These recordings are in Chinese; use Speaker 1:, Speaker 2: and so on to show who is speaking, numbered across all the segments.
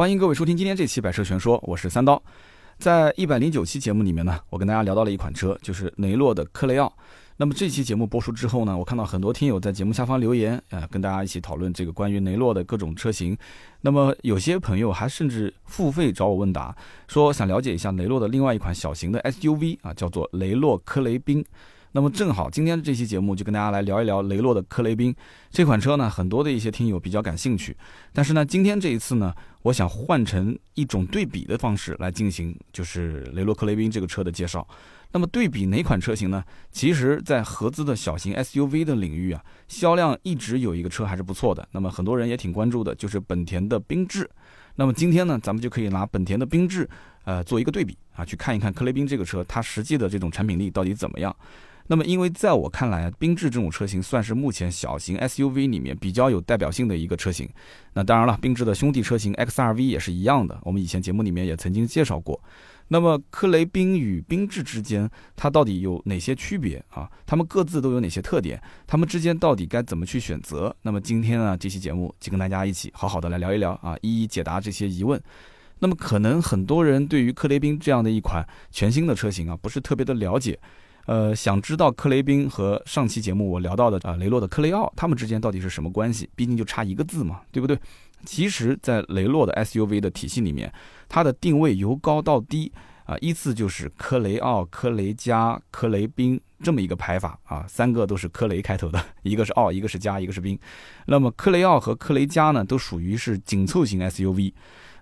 Speaker 1: 欢迎各位收听今天这期《百车全说》，我是三刀。在一百零九期节目里面呢，我跟大家聊到了一款车，就是雷诺的科雷傲。那么这期节目播出之后呢，我看到很多听友在节目下方留言，呃，跟大家一起讨论这个关于雷诺的各种车型。那么有些朋友还甚至付费找我问答，说想了解一下雷诺的另外一款小型的 SUV 啊，叫做雷诺科雷宾。那么正好，今天这期节目就跟大家来聊一聊雷诺的科雷宾这款车呢。很多的一些听友比较感兴趣，但是呢，今天这一次呢，我想换成一种对比的方式来进行，就是雷诺克雷宾这个车的介绍。那么对比哪款车型呢？其实，在合资的小型 SUV 的领域啊，销量一直有一个车还是不错的。那么很多人也挺关注的，就是本田的缤智。那么今天呢，咱们就可以拿本田的缤智，呃，做一个对比啊，去看一看克雷宾这个车它实际的这种产品力到底怎么样。那么，因为在我看来，缤智这种车型算是目前小型 SUV 里面比较有代表性的一个车型。那当然了，缤智的兄弟车型 XRV 也是一样的，我们以前节目里面也曾经介绍过。那么，科雷宾与缤智之间，它到底有哪些区别啊？它们各自都有哪些特点？它们之间到底该怎么去选择？那么今天呢，这期节目就跟大家一起好好的来聊一聊啊，一一解答这些疑问。那么，可能很多人对于科雷宾这样的一款全新的车型啊，不是特别的了解。呃，想知道克雷宾和上期节目我聊到的啊雷诺的克雷奥，他们之间到底是什么关系？毕竟就差一个字嘛，对不对？其实，在雷诺的 SUV 的体系里面，它的定位由高到低啊，依次就是科雷奥、科雷嘉、科雷宾这么一个排法啊，三个都是科雷开头的，一个是奥，一个是加，一个是宾。那么科雷奥和科雷加呢，都属于是紧凑型 SUV，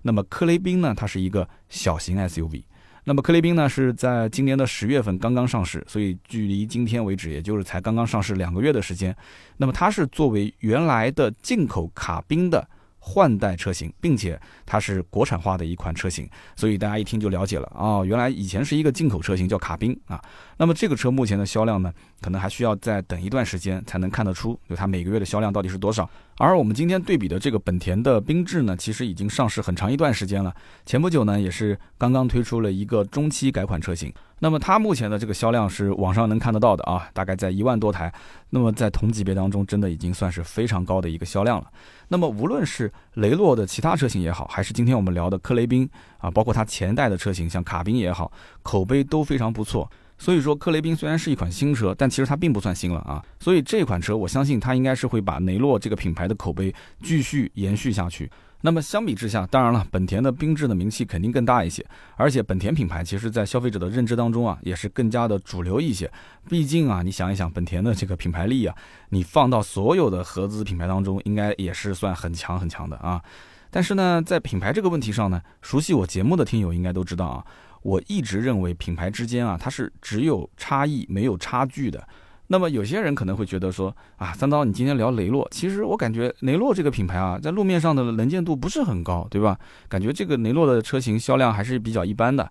Speaker 1: 那么科雷宾呢，它是一个小型 SUV。那么科雷宾呢是在今年的十月份刚刚上市，所以距离今天为止，也就是才刚刚上市两个月的时间。那么它是作为原来的进口卡宾的。换代车型，并且它是国产化的一款车型，所以大家一听就了解了啊，原来以前是一个进口车型叫卡宾啊。那么这个车目前的销量呢，可能还需要再等一段时间才能看得出，就它每个月的销量到底是多少。而我们今天对比的这个本田的缤智呢，其实已经上市很长一段时间了，前不久呢也是刚刚推出了一个中期改款车型。那么它目前的这个销量是网上能看得到的啊，大概在一万多台。那么在同级别当中，真的已经算是非常高的一个销量了。那么无论是雷诺的其他车型也好，还是今天我们聊的科雷宾啊，包括它前代的车型像卡宾也好，口碑都非常不错。所以说，科雷宾虽然是一款新车，但其实它并不算新了啊。所以这款车，我相信它应该是会把雷诺这个品牌的口碑继续延续下去。那么相比之下，当然了，本田的缤智的名气肯定更大一些，而且本田品牌其实在消费者的认知当中啊，也是更加的主流一些。毕竟啊，你想一想，本田的这个品牌力啊，你放到所有的合资品牌当中，应该也是算很强很强的啊。但是呢，在品牌这个问题上呢，熟悉我节目的听友应该都知道啊，我一直认为品牌之间啊，它是只有差异没有差距的。那么有些人可能会觉得说啊，三刀，你今天聊雷诺，其实我感觉雷诺这个品牌啊，在路面上的能见度不是很高，对吧？感觉这个雷诺的车型销量还是比较一般的。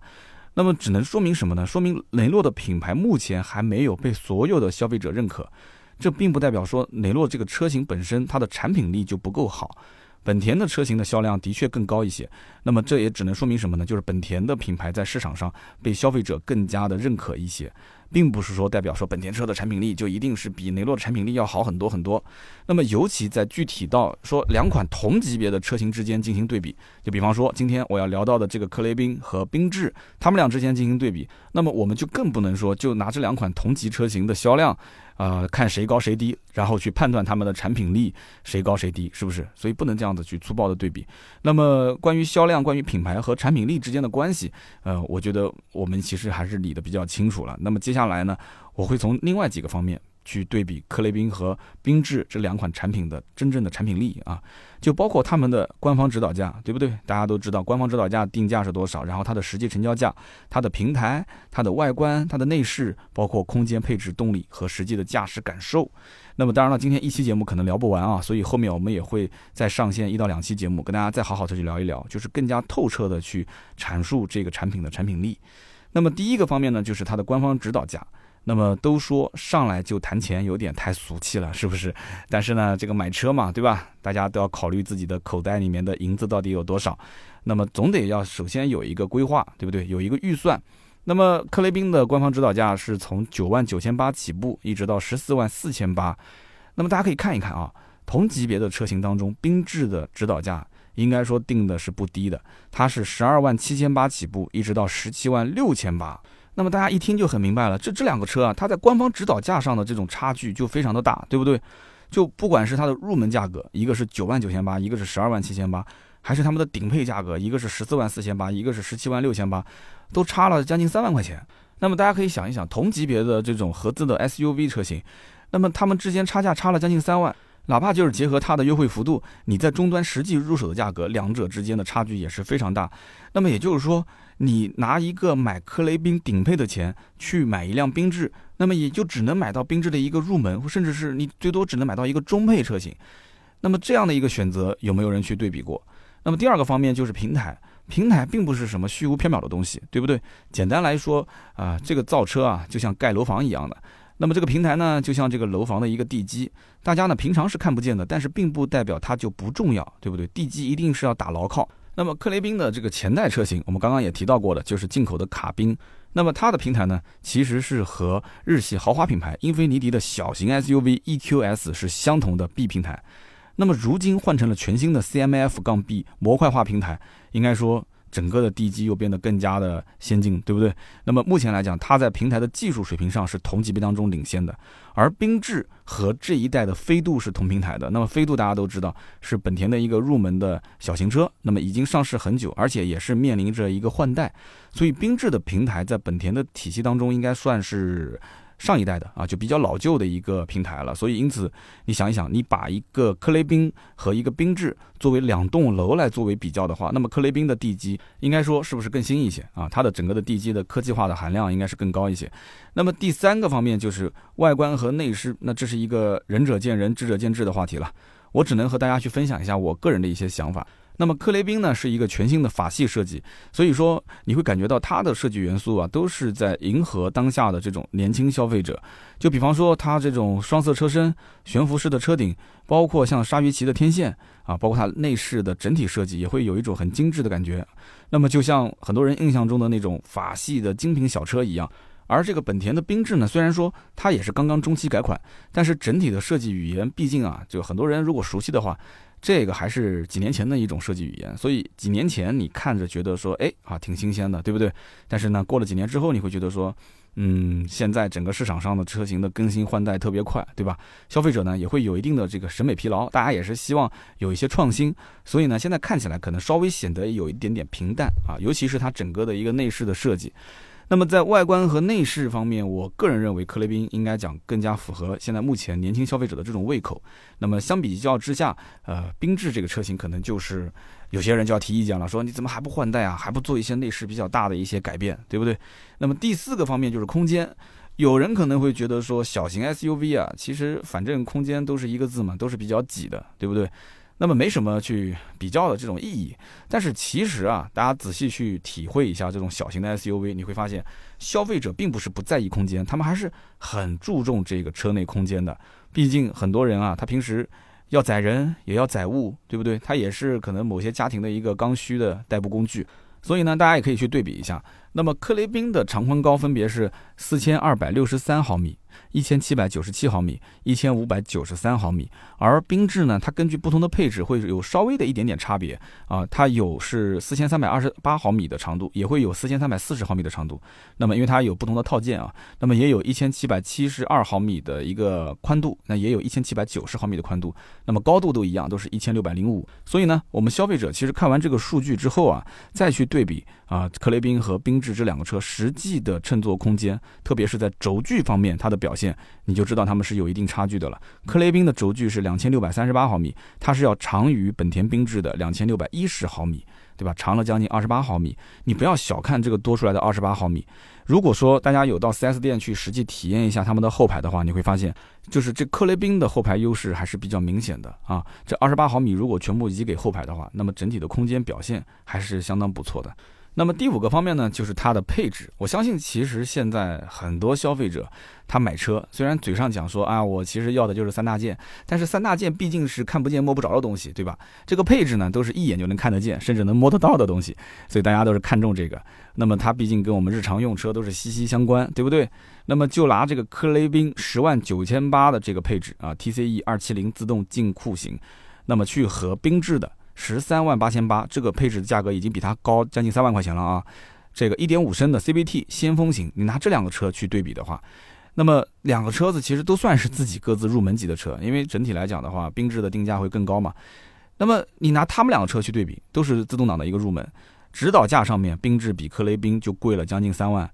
Speaker 1: 那么只能说明什么呢？说明雷诺的品牌目前还没有被所有的消费者认可。这并不代表说雷诺这个车型本身它的产品力就不够好。本田的车型的销量的确更高一些。那么这也只能说明什么呢？就是本田的品牌在市场上被消费者更加的认可一些。并不是说代表说本田车的产品力就一定是比雷诺的产品力要好很多很多。那么尤其在具体到说两款同级别的车型之间进行对比，就比方说今天我要聊到的这个科雷宾和缤智，他们俩之间进行对比，那么我们就更不能说就拿这两款同级车型的销量。呃，看谁高谁低，然后去判断他们的产品力谁高谁低，是不是？所以不能这样子去粗暴的对比。那么关于销量、关于品牌和产品力之间的关系，呃，我觉得我们其实还是理得比较清楚了。那么接下来呢，我会从另外几个方面。去对比克雷宾和缤智这两款产品的真正的产品力啊，就包括他们的官方指导价，对不对？大家都知道官方指导价定价是多少，然后它的实际成交价、它的平台、它的外观、它的内饰，包括空间配置、动力和实际的驾驶感受。那么当然了，今天一期节目可能聊不完啊，所以后面我们也会再上线一到两期节目，跟大家再好好的去聊一聊，就是更加透彻的去阐述这个产品的产品力。那么第一个方面呢，就是它的官方指导价。那么都说上来就谈钱有点太俗气了，是不是？但是呢，这个买车嘛，对吧？大家都要考虑自己的口袋里面的银子到底有多少。那么总得要首先有一个规划，对不对？有一个预算。那么克雷宾的官方指导价是从九万九千八起步，一直到十四万四千八。那么大家可以看一看啊，同级别的车型当中，缤智的指导价应该说定的是不低的，它是十二万七千八起步，一直到十七万六千八。那么大家一听就很明白了，这这两个车啊，它在官方指导价上的这种差距就非常的大，对不对？就不管是它的入门价格，一个是九万九千八，一个是十二万七千八，还是他们的顶配价格，一个是十四万四千八，一个是十七万六千八，都差了将近三万块钱。那么大家可以想一想，同级别的这种合资的 SUV 车型，那么他们之间差价差了将近三万。哪怕就是结合它的优惠幅度，你在终端实际入手的价格，两者之间的差距也是非常大。那么也就是说，你拿一个买科雷宾顶配的钱去买一辆缤智，那么也就只能买到缤智的一个入门，甚至是你最多只能买到一个中配车型。那么这样的一个选择，有没有人去对比过？那么第二个方面就是平台，平台并不是什么虚无缥缈的东西，对不对？简单来说啊，这个造车啊，就像盖楼房一样的。那么这个平台呢，就像这个楼房的一个地基，大家呢平常是看不见的，但是并不代表它就不重要，对不对？地基一定是要打牢靠。那么克雷宾的这个前代车型，我们刚刚也提到过的，就是进口的卡宾。那么它的平台呢，其实是和日系豪华品牌英菲尼迪的小型 SUV EQS 是相同的 B 平台。那么如今换成了全新的 CMF 杠 B 模块化平台，应该说。整个的地基又变得更加的先进，对不对？那么目前来讲，它在平台的技术水平上是同级别当中领先的。而缤智和这一代的飞度是同平台的。那么飞度大家都知道是本田的一个入门的小型车，那么已经上市很久，而且也是面临着一个换代。所以缤智的平台在本田的体系当中应该算是。上一代的啊，就比较老旧的一个平台了，所以因此你想一想，你把一个克雷宾和一个缤智作为两栋楼来作为比较的话，那么克雷宾的地基应该说是不是更新一些啊？它的整个的地基的科技化的含量应该是更高一些。那么第三个方面就是外观和内饰，那这是一个仁者见仁，智者见智的话题了。我只能和大家去分享一下我个人的一些想法。那么克雷宾呢是一个全新的法系设计，所以说你会感觉到它的设计元素啊都是在迎合当下的这种年轻消费者。就比方说它这种双色车身、悬浮式的车顶，包括像鲨鱼鳍的天线啊，包括它内饰的整体设计也会有一种很精致的感觉。那么就像很多人印象中的那种法系的精品小车一样。而这个本田的缤智呢，虽然说它也是刚刚中期改款，但是整体的设计语言，毕竟啊，就很多人如果熟悉的话。这个还是几年前的一种设计语言，所以几年前你看着觉得说，哎啊，挺新鲜的，对不对？但是呢，过了几年之后，你会觉得说，嗯，现在整个市场上的车型的更新换代特别快，对吧？消费者呢也会有一定的这个审美疲劳，大家也是希望有一些创新，所以呢，现在看起来可能稍微显得有一点点平淡啊，尤其是它整个的一个内饰的设计。那么在外观和内饰方面，我个人认为克雷宾应该讲更加符合现在目前年轻消费者的这种胃口。那么相比较之下，呃，缤智这个车型可能就是有些人就要提意见了，说你怎么还不换代啊，还不做一些内饰比较大的一些改变，对不对？那么第四个方面就是空间，有人可能会觉得说小型 SUV 啊，其实反正空间都是一个字嘛，都是比较挤的，对不对？那么没什么去比较的这种意义，但是其实啊，大家仔细去体会一下这种小型的 SUV，你会发现，消费者并不是不在意空间，他们还是很注重这个车内空间的。毕竟很多人啊，他平时要载人也要载物，对不对？他也是可能某些家庭的一个刚需的代步工具。所以呢，大家也可以去对比一下。那么克雷宾的长宽高分别是四千二百六十三毫米。一千七百九十七毫米，一千五百九十三毫米，而缤智呢，它根据不同的配置会有稍微的一点点差别啊，它有是四千三百二十八毫米的长度，也会有四千三百四十毫米的长度。那么因为它有不同的套件啊，那么也有一千七百七十二毫米的一个宽度，那也有一千七百九十毫米的宽度，那么高度都一样，都是一千六百零五。所以呢，我们消费者其实看完这个数据之后啊，再去对比啊，克雷宾和缤智这两个车实际的乘坐空间，特别是在轴距方面，它的表现，你就知道它们是有一定差距的了。克雷宾的轴距是两千六百三十八毫米，它是要长于本田缤智的两千六百一十毫米，对吧？长了将近二十八毫米。你不要小看这个多出来的二十八毫米。如果说大家有到 4S 店去实际体验一下他们的后排的话，你会发现，就是这克雷宾的后排优势还是比较明显的啊。这二十八毫米如果全部移给后排的话，那么整体的空间表现还是相当不错的。那么第五个方面呢，就是它的配置。我相信，其实现在很多消费者他买车，虽然嘴上讲说啊，我其实要的就是三大件，但是三大件毕竟是看不见摸不着的东西，对吧？这个配置呢，都是一眼就能看得见，甚至能摸得到的东西，所以大家都是看重这个。那么它毕竟跟我们日常用车都是息息相关，对不对？那么就拿这个科雷宾十万九千八的这个配置啊，TCE 二七零自动进库型，那么去和缤智的。十三万八千八，这个配置的价格已经比它高将近三万块钱了啊。这个一点五升的 CVT 先锋型，你拿这两个车去对比的话，那么两个车子其实都算是自己各自入门级的车，因为整体来讲的话，缤智的定价会更高嘛。那么你拿他们两个车去对比，都是自动挡的一个入门，指导价上面，缤智比科雷宾就贵了将近三万。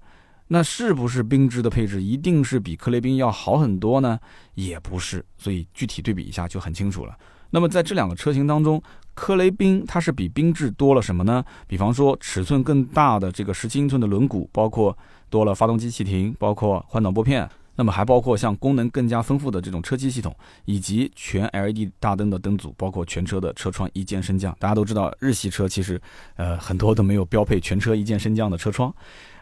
Speaker 1: 那是不是缤智的配置一定是比科雷宾要好很多呢？也不是，所以具体对比一下就很清楚了。那么在这两个车型当中，科雷宾它是比缤智多了什么呢？比方说尺寸更大的这个十七英寸的轮毂，包括多了发动机启停，包括换挡拨片，那么还包括像功能更加丰富的这种车机系统，以及全 LED 大灯的灯组，包括全车的车窗一键升降。大家都知道日系车其实呃很多都没有标配全车一键升降的车窗，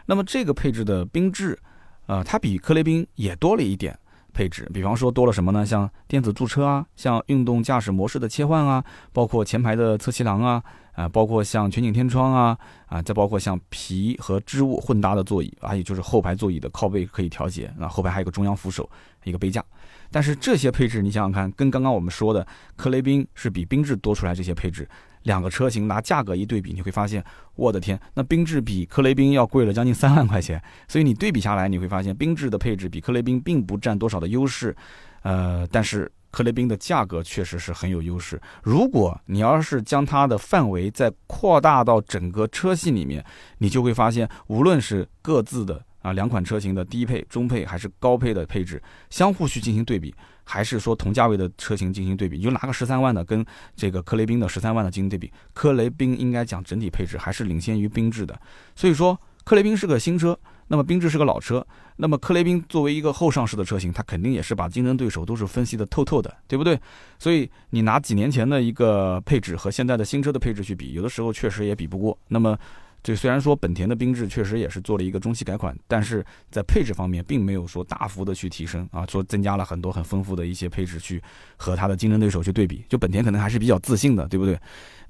Speaker 1: 那么这个配置的缤智，呃它比科雷宾也多了一点。配置，比方说多了什么呢？像电子驻车啊，像运动驾驶模式的切换啊，包括前排的侧气囊啊，啊，包括像全景天窗啊，啊，再包括像皮和织物混搭的座椅，还有就是后排座椅的靠背可以调节，那，后排还有个中央扶手，一个杯架。但是这些配置，你想想看，跟刚刚我们说的科雷宾是比缤智多出来这些配置。两个车型拿价格一对比，你会发现，我的天，那缤智比科雷宾要贵了将近三万块钱。所以你对比下来，你会发现缤智的配置比科雷宾并不占多少的优势，呃，但是科雷宾的价格确实是很有优势。如果你要是将它的范围再扩大到整个车系里面，你就会发现，无论是各自的啊两款车型的低配、中配还是高配的配置，相互去进行对比。还是说同价位的车型进行对比，你就拿个十三万的跟这个科雷宾的十三万的进行对比，科雷宾应该讲整体配置还是领先于缤智的。所以说，科雷宾是个新车，那么缤智是个老车。那么科雷宾作为一个后上市的车型，它肯定也是把竞争对手都是分析的透透的，对不对？所以你拿几年前的一个配置和现在的新车的配置去比，有的时候确实也比不过。那么。这虽然说本田的缤智确实也是做了一个中期改款，但是在配置方面并没有说大幅的去提升啊，说增加了很多很丰富的一些配置去和它的竞争对手去对比，就本田可能还是比较自信的，对不对？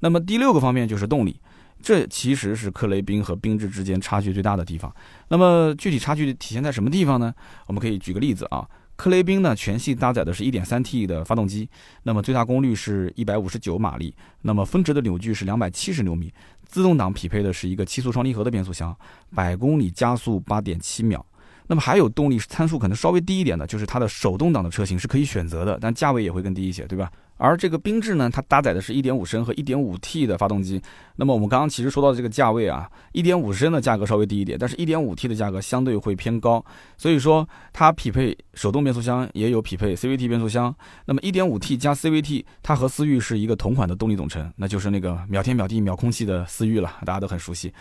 Speaker 1: 那么第六个方面就是动力，这其实是克雷宾和缤智之间差距最大的地方。那么具体差距体现在什么地方呢？我们可以举个例子啊。克雷宾呢，全系搭载的是一点三 T 的发动机，那么最大功率是一百五十九马力，那么峰值的扭矩是两百七十牛米，自动挡匹配的是一个七速双离合的变速箱，百公里加速八点七秒。那么还有动力参数可能稍微低一点的，就是它的手动挡的车型是可以选择的，但价位也会更低一些，对吧？而这个缤智呢，它搭载的是一点五升和一点五 T 的发动机。那么我们刚刚其实说到这个价位啊，一点五升的价格稍微低一点，但是一点五 T 的价格相对会偏高。所以说它匹配手动变速箱，也有匹配 CVT 变速箱。那么一点五 T 加 CVT，它和思域是一个同款的动力总成，那就是那个秒天秒地秒空气的思域了，大家都很熟悉。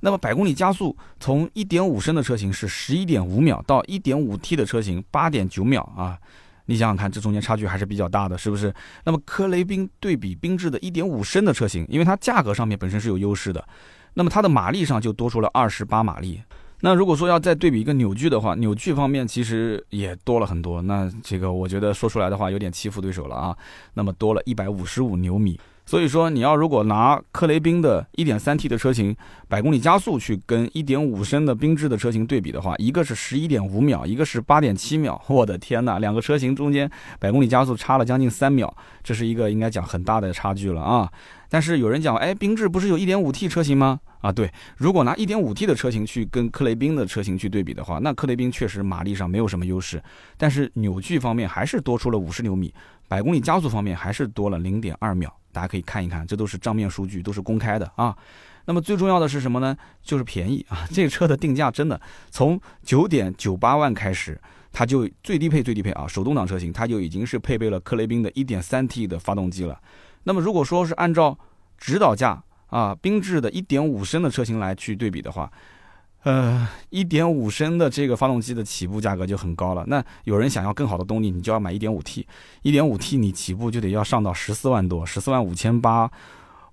Speaker 1: 那么百公里加速从一点五升的车型是十一点五秒，到一点五 T 的车型八点九秒啊。你想想看，这中间差距还是比较大的，是不是？那么科雷宾对比缤智的一点五升的车型，因为它价格上面本身是有优势的，那么它的马力上就多出了二十八马力。那如果说要再对比一个扭矩的话，扭矩方面其实也多了很多。那这个我觉得说出来的话有点欺负对手了啊。那么多了一百五十五牛米。所以说，你要如果拿克雷宾的 1.3T 的车型百公里加速去跟1.5升的缤智的车型对比的话，一个是11.5秒，一个是8.7秒。我的天哪，两个车型中间百公里加速差了将近三秒，这是一个应该讲很大的差距了啊。但是有人讲，哎，缤智不是有 1.5T 车型吗？啊，对，如果拿 1.5T 的车型去跟克雷宾的车型去对比的话，那克雷宾确实马力上没有什么优势，但是扭矩方面还是多出了50牛米，百公里加速方面还是多了0.2秒。大家可以看一看，这都是账面数据，都是公开的啊。那么最重要的是什么呢？就是便宜啊！这车的定价真的从九点九八万开始，它就最低配最低配啊，手动挡车型它就已经是配备了克雷宾的一点三 T 的发动机了。那么如果说是按照指导价啊，缤智的一点五升的车型来去对比的话，呃，一点五升的这个发动机的起步价格就很高了。那有人想要更好的动力，你就要买一点五 T，一点五 T 你起步就得要上到十四万多，十四万五千八。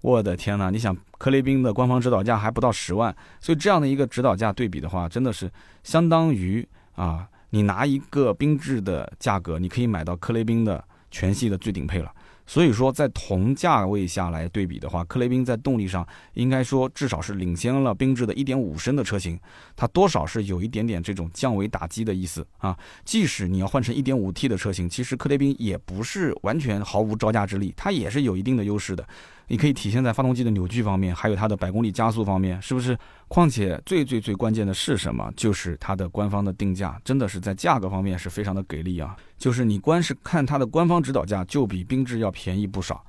Speaker 1: 我的天呐，你想，科雷宾的官方指导价还不到十万，所以这样的一个指导价对比的话，真的是相当于啊，你拿一个缤智的价格，你可以买到科雷宾的全系的最顶配了。所以说，在同价位下来对比的话，克雷宾在动力上应该说至少是领先了缤智的1.5升的车型，它多少是有一点点这种降维打击的意思啊。即使你要换成 1.5T 的车型，其实克雷宾也不是完全毫无招架之力，它也是有一定的优势的。你可以体现在发动机的扭矩方面，还有它的百公里加速方面，是不是？况且最最最关键的是什么？就是它的官方的定价，真的是在价格方面是非常的给力啊！就是你光是看它的官方指导价，就比缤智要便宜不少。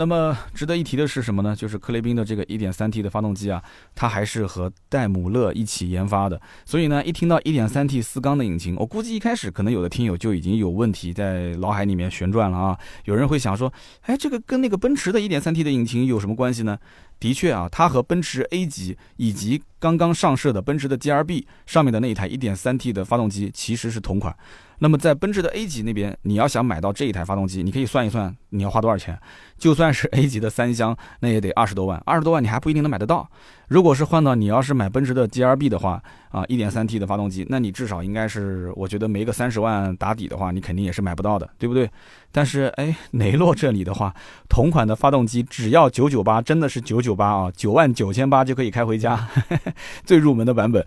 Speaker 1: 那么值得一提的是什么呢？就是克雷宾的这个 1.3T 的发动机啊，它还是和戴姆勒一起研发的。所以呢，一听到 1.3T 四缸的引擎，我估计一开始可能有的听友就已经有问题在脑海里面旋转了啊。有人会想说，哎，这个跟那个奔驰的 1.3T 的引擎有什么关系呢？的确啊，它和奔驰 A 级以及刚刚上市的奔驰的 GRB 上面的那一台 1.3T 的发动机其实是同款。那么在奔驰的 A 级那边，你要想买到这一台发动机，你可以算一算你要花多少钱。就算是 A 级的三厢，那也得二十多万，二十多万你还不一定能买得到。如果是换到你要是买奔驰的 GRB 的话，啊，1.3T 的发动机，那你至少应该是，我觉得没个三十万打底的话，你肯定也是买不到的，对不对？但是哎，雷诺这里的话，同款的发动机只要九九八，真的是九九八啊，九万九千八就可以开回家，最入门的版本。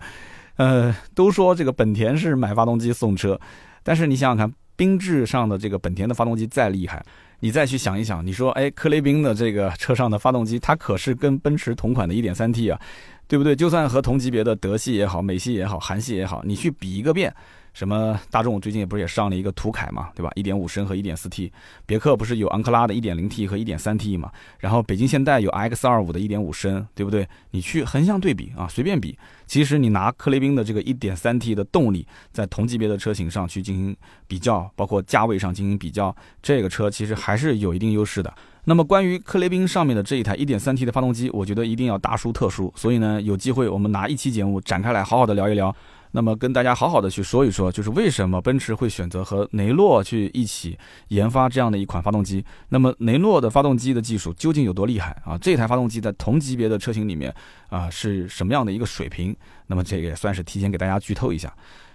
Speaker 1: 呃，都说这个本田是买发动机送车。但是你想想看，缤智上的这个本田的发动机再厉害，你再去想一想，你说，哎，科雷宾的这个车上的发动机，它可是跟奔驰同款的 1.3T 啊，对不对？就算和同级别的德系也好、美系也好、韩系也好，你去比一个遍。什么大众最近也不是也上了一个途凯嘛，对吧？一点五升和一点四 T，别克不是有昂克拉的一点零 T 和一点三 T 嘛？然后北京现代有 X 二五的一点五升，对不对？你去横向对比啊，随便比，其实你拿克雷宾的这个一点三 T 的动力，在同级别的车型上去进行比较，包括价位上进行比较，这个车其实还是有一定优势的。那么关于克雷宾上面的这一台一点三 T 的发动机，我觉得一定要大书特书，所以呢，有机会我们拿一期节目展开来好好的聊一聊。那么跟大家好好的去说一说，就是为什么奔驰会选择和雷诺去一起研发这样的一款发动机？那么雷诺的发动机的技术究竟有多厉害啊？这台发动机在同级别的车型里面啊是什么样的一个水平？那么这也算是提前给大家剧透一下。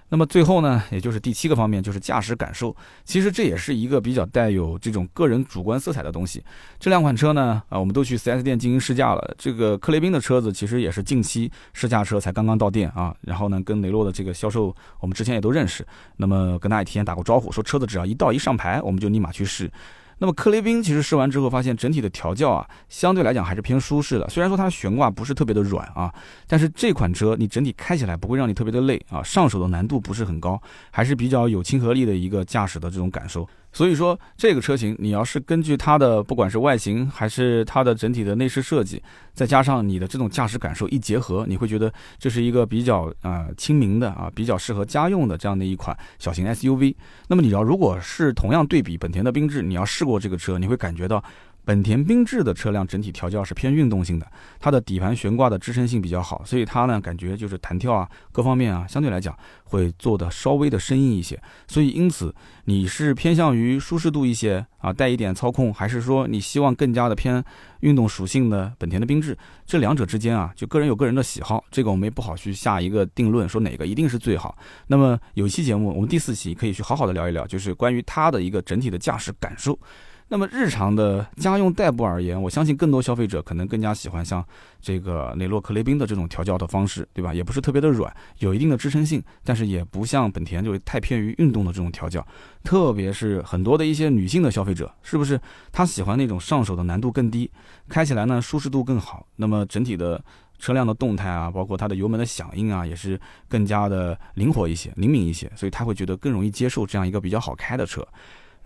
Speaker 1: 那么最后呢，也就是第七个方面，就是驾驶感受。其实这也是一个比较带有这种个人主观色彩的东西。这两款车呢，啊，我们都去 4S 店进行试驾了。这个克雷宾的车子其实也是近期试驾车才刚刚到店啊。然后呢，跟雷诺的这个销售，我们之前也都认识。那么跟大家提前打过招呼，说车子只要一到一上牌，我们就立马去试。那么克雷宾其实试完之后，发现整体的调教啊，相对来讲还是偏舒适的。虽然说它的悬挂不是特别的软啊，但是这款车你整体开起来不会让你特别的累啊，上手的难度不是很高，还是比较有亲和力的一个驾驶的这种感受。所以说，这个车型你要是根据它的不管是外形还是它的整体的内饰设计，再加上你的这种驾驶感受一结合，你会觉得这是一个比较啊亲民的啊比较适合家用的这样的一款小型 SUV。那么你要如果是同样对比本田的缤智，你要试过这个车，你会感觉到。本田缤智的车辆整体调教是偏运动性的，它的底盘悬挂的支撑性比较好，所以它呢感觉就是弹跳啊各方面啊相对来讲会做的稍微的生硬一些。所以因此你是偏向于舒适度一些啊带一点操控，还是说你希望更加的偏运动属性的本田的缤智？这两者之间啊就个人有个人的喜好，这个我们也不好去下一个定论，说哪个一定是最好。那么有期节目我们第四期可以去好好的聊一聊，就是关于它的一个整体的驾驶感受。那么日常的家用代步而言，我相信更多消费者可能更加喜欢像这个雷诺克雷宾的这种调教的方式，对吧？也不是特别的软，有一定的支撑性，但是也不像本田就太偏于运动的这种调教。特别是很多的一些女性的消费者，是不是她喜欢那种上手的难度更低，开起来呢舒适度更好？那么整体的车辆的动态啊，包括它的油门的响应啊，也是更加的灵活一些、灵敏一些，所以他会觉得更容易接受这样一个比较好开的车。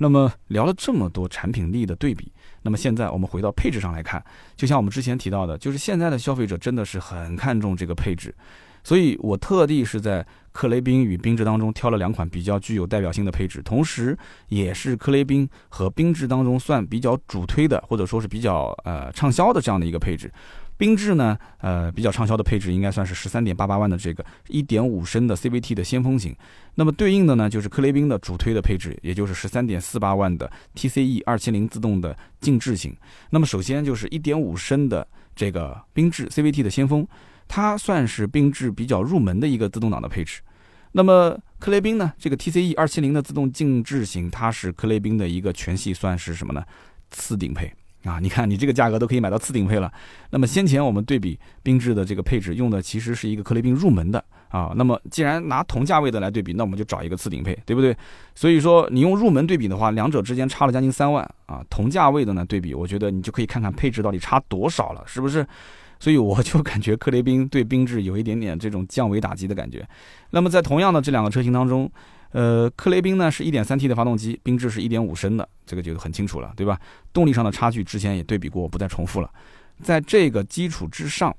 Speaker 1: 那么聊了这么多产品力的对比，那么现在我们回到配置上来看，就像我们之前提到的，就是现在的消费者真的是很看重这个配置，所以我特地是在克雷宾与缤智当中挑了两款比较具有代表性的配置，同时也是克雷宾和缤智当中算比较主推的，或者说是比较呃畅销的这样的一个配置。缤智呢，呃，比较畅销的配置应该算是十三点八八万的这个一点五升的 CVT 的先锋型，那么对应的呢就是科雷宾的主推的配置，也就是十三点四八万的 TCE 二七零自动的静置型。那么首先就是一点五升的这个缤智 CVT 的先锋，它算是缤智比较入门的一个自动挡的配置。那么克雷宾呢，这个 TCE 二七零的自动静置型，它是克雷宾的一个全系算是什么呢？次顶配啊！你看，你这个价格都可以买到次顶配了。那么先前我们对比缤智的这个配置，用的其实是一个克雷宾入门的啊。那么既然拿同价位的来对比，那我们就找一个次顶配，对不对？所以说你用入门对比的话，两者之间差了将近三万啊。同价位的呢对比，我觉得你就可以看看配置到底差多少了，是不是？所以我就感觉克雷宾对缤智有一点点这种降维打击的感觉。那么在同样的这两个车型当中，呃，克雷宾呢是一点三 T 的发动机，缤智是一点五升的，这个就很清楚了，对吧？动力上的差距之前也对比过，我不再重复了。在这个基础之上，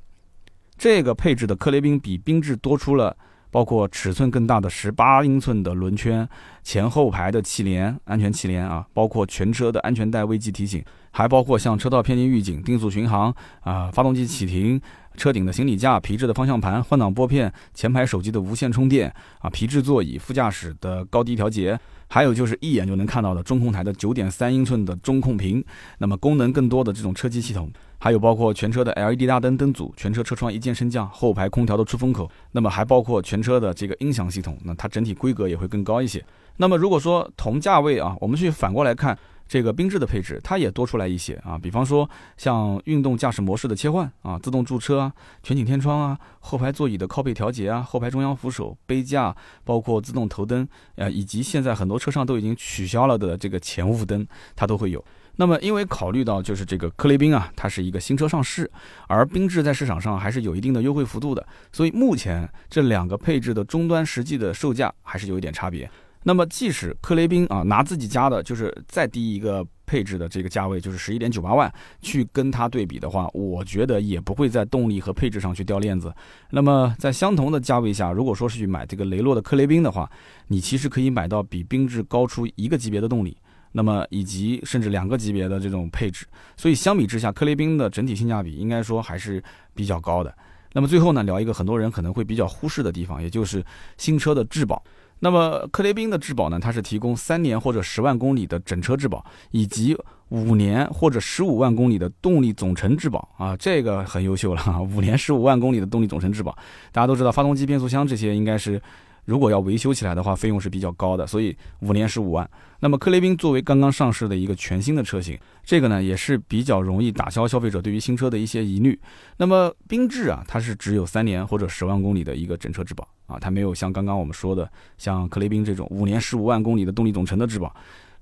Speaker 1: 这个配置的克雷宾比缤智多出了包括尺寸更大的十八英寸的轮圈，前后排的气帘、安全气帘啊，包括全车的安全带危机提醒，还包括像车道偏离预警、定速巡航啊、发动机启停。车顶的行李架、皮质的方向盘、换挡拨片、前排手机的无线充电啊、皮质座椅、副驾驶的高低调节，还有就是一眼就能看到的中控台的九点三英寸的中控屏，那么功能更多的这种车机系统，还有包括全车的 LED 大灯灯组、全车车窗一键升降、后排空调的出风口，那么还包括全车的这个音响系统，那它整体规格也会更高一些。那么如果说同价位啊，我们去反过来看。这个缤智的配置，它也多出来一些啊，比方说像运动驾驶模式的切换啊，自动驻车啊，全景天窗啊，后排座椅的靠背调节啊，后排中央扶手、杯架，包括自动头灯，呃，以及现在很多车上都已经取消了的这个前雾灯，它都会有。那么，因为考虑到就是这个科雷宾啊，它是一个新车上市，而缤智在市场上还是有一定的优惠幅度的，所以目前这两个配置的终端实际的售价还是有一点差别。那么，即使克雷宾啊拿自己家的，就是再低一个配置的这个价位，就是十一点九八万，去跟它对比的话，我觉得也不会在动力和配置上去掉链子。那么，在相同的价位下，如果说是去买这个雷诺的克雷宾的话，你其实可以买到比缤智高出一个级别的动力，那么以及甚至两个级别的这种配置。所以相比之下，克雷宾的整体性价比应该说还是比较高的。那么最后呢，聊一个很多人可能会比较忽视的地方，也就是新车的质保。那么克雷宾的质保呢？它是提供三年或者十万公里的整车质保，以及五年或者十五万公里的动力总成质保啊，这个很优秀了哈，五年十五万公里的动力总成质保。大家都知道，发动机、变速箱这些应该是。如果要维修起来的话，费用是比较高的，所以五年十五万。那么克雷宾作为刚刚上市的一个全新的车型，这个呢也是比较容易打消消费者对于新车的一些疑虑。那么缤智啊，它是只有三年或者十万公里的一个整车质保啊，它没有像刚刚我们说的像克雷宾这种五年十五万公里的动力总成的质保。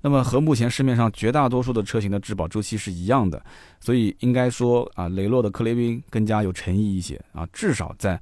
Speaker 1: 那么和目前市面上绝大多数的车型的质保周期是一样的，所以应该说啊，雷诺的克雷宾更加有诚意一些啊，至少在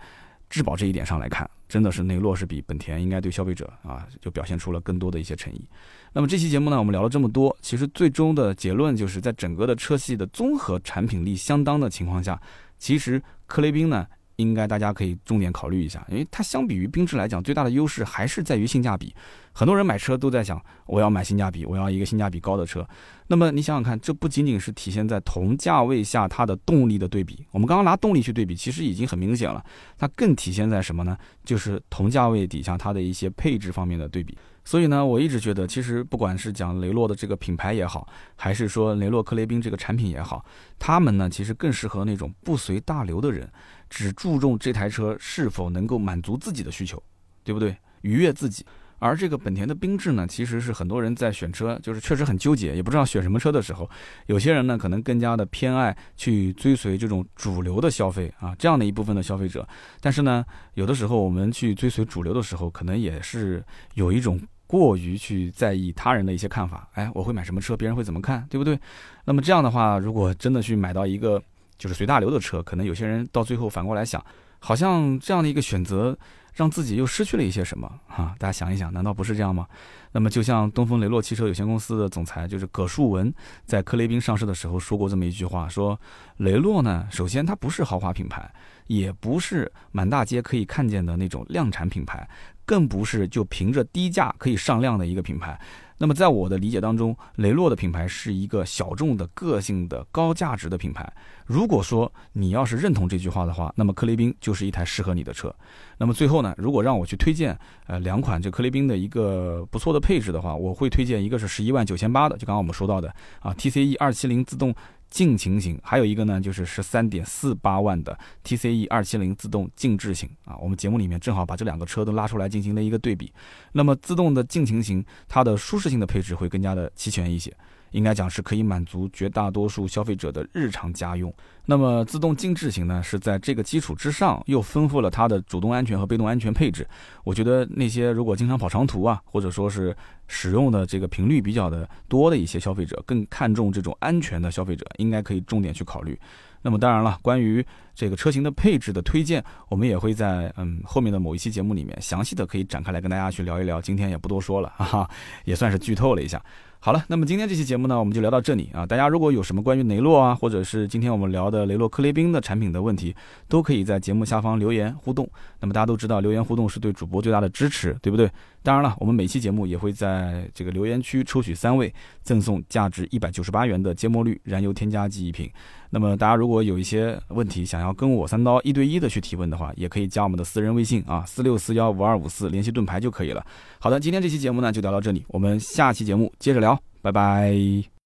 Speaker 1: 质保这一点上来看。真的是雷诺是比本田应该对消费者啊，就表现出了更多的一些诚意。那么这期节目呢，我们聊了这么多，其实最终的结论就是在整个的车系的综合产品力相当的情况下，其实科雷宾呢。应该大家可以重点考虑一下，因为它相比于缤智来讲，最大的优势还是在于性价比。很多人买车都在想，我要买性价比，我要一个性价比高的车。那么你想想看，这不仅仅是体现在同价位下它的动力的对比，我们刚刚拿动力去对比，其实已经很明显了。它更体现在什么呢？就是同价位底下它的一些配置方面的对比。所以呢，我一直觉得，其实不管是讲雷诺的这个品牌也好，还是说雷诺克雷宾这个产品也好，他们呢其实更适合那种不随大流的人，只注重这台车是否能够满足自己的需求，对不对？愉悦自己。而这个本田的缤智呢，其实是很多人在选车，就是确实很纠结，也不知道选什么车的时候，有些人呢可能更加的偏爱去追随这种主流的消费啊，这样的一部分的消费者。但是呢，有的时候我们去追随主流的时候，可能也是有一种过于去在意他人的一些看法。哎，我会买什么车，别人会怎么看，对不对？那么这样的话，如果真的去买到一个就是随大流的车，可能有些人到最后反过来想，好像这样的一个选择。让自己又失去了一些什么啊？大家想一想，难道不是这样吗？那么，就像东风雷诺汽车有限公司的总裁就是葛树文，在克雷宾上市的时候说过这么一句话：说雷诺呢，首先它不是豪华品牌，也不是满大街可以看见的那种量产品牌，更不是就凭着低价可以上量的一个品牌。那么，在我的理解当中，雷诺的品牌是一个小众的、个性的、高价值的品牌。如果说你要是认同这句话的话，那么克雷宾就是一台适合你的车。那么最后呢，如果让我去推荐呃两款这克雷宾的一个不错的配置的话，我会推荐一个是十一万九千八的，就刚刚我们说到的啊 TCE 二七零自动。静情型，还有一个呢，就是十三点四八万的 TCE 二七零自动静置型啊。我们节目里面正好把这两个车都拉出来进行了一个对比。那么自动的静情型，它的舒适性的配置会更加的齐全一些，应该讲是可以满足绝大多数消费者的日常家用。那么自动静置型呢，是在这个基础之上又丰富了它的主动安全和被动安全配置。我觉得那些如果经常跑长途啊，或者说是使用的这个频率比较的多的一些消费者，更看重这种安全的消费者，应该可以重点去考虑。那么当然了，关于这个车型的配置的推荐，我们也会在嗯后面的某一期节目里面详细的可以展开来跟大家去聊一聊。今天也不多说了，哈哈，也算是剧透了一下。好了，那么今天这期节目呢，我们就聊到这里啊。大家如果有什么关于雷诺啊，或者是今天我们聊的雷诺克雷宾的产品的问题，都可以在节目下方留言互动。那么大家都知道，留言互动是对主播最大的支持，对不对？当然了，我们每期节目也会在这个留言区抽取三位，赠送价值一百九十八元的芥末绿燃油添加剂一瓶。那么大家如果有一些问题想要跟我三刀一对一的去提问的话，也可以加我们的私人微信啊，四六四幺五二五四联系盾牌就可以了。好的，今天这期节目呢就聊到这里，我们下期节目接着聊。拜拜。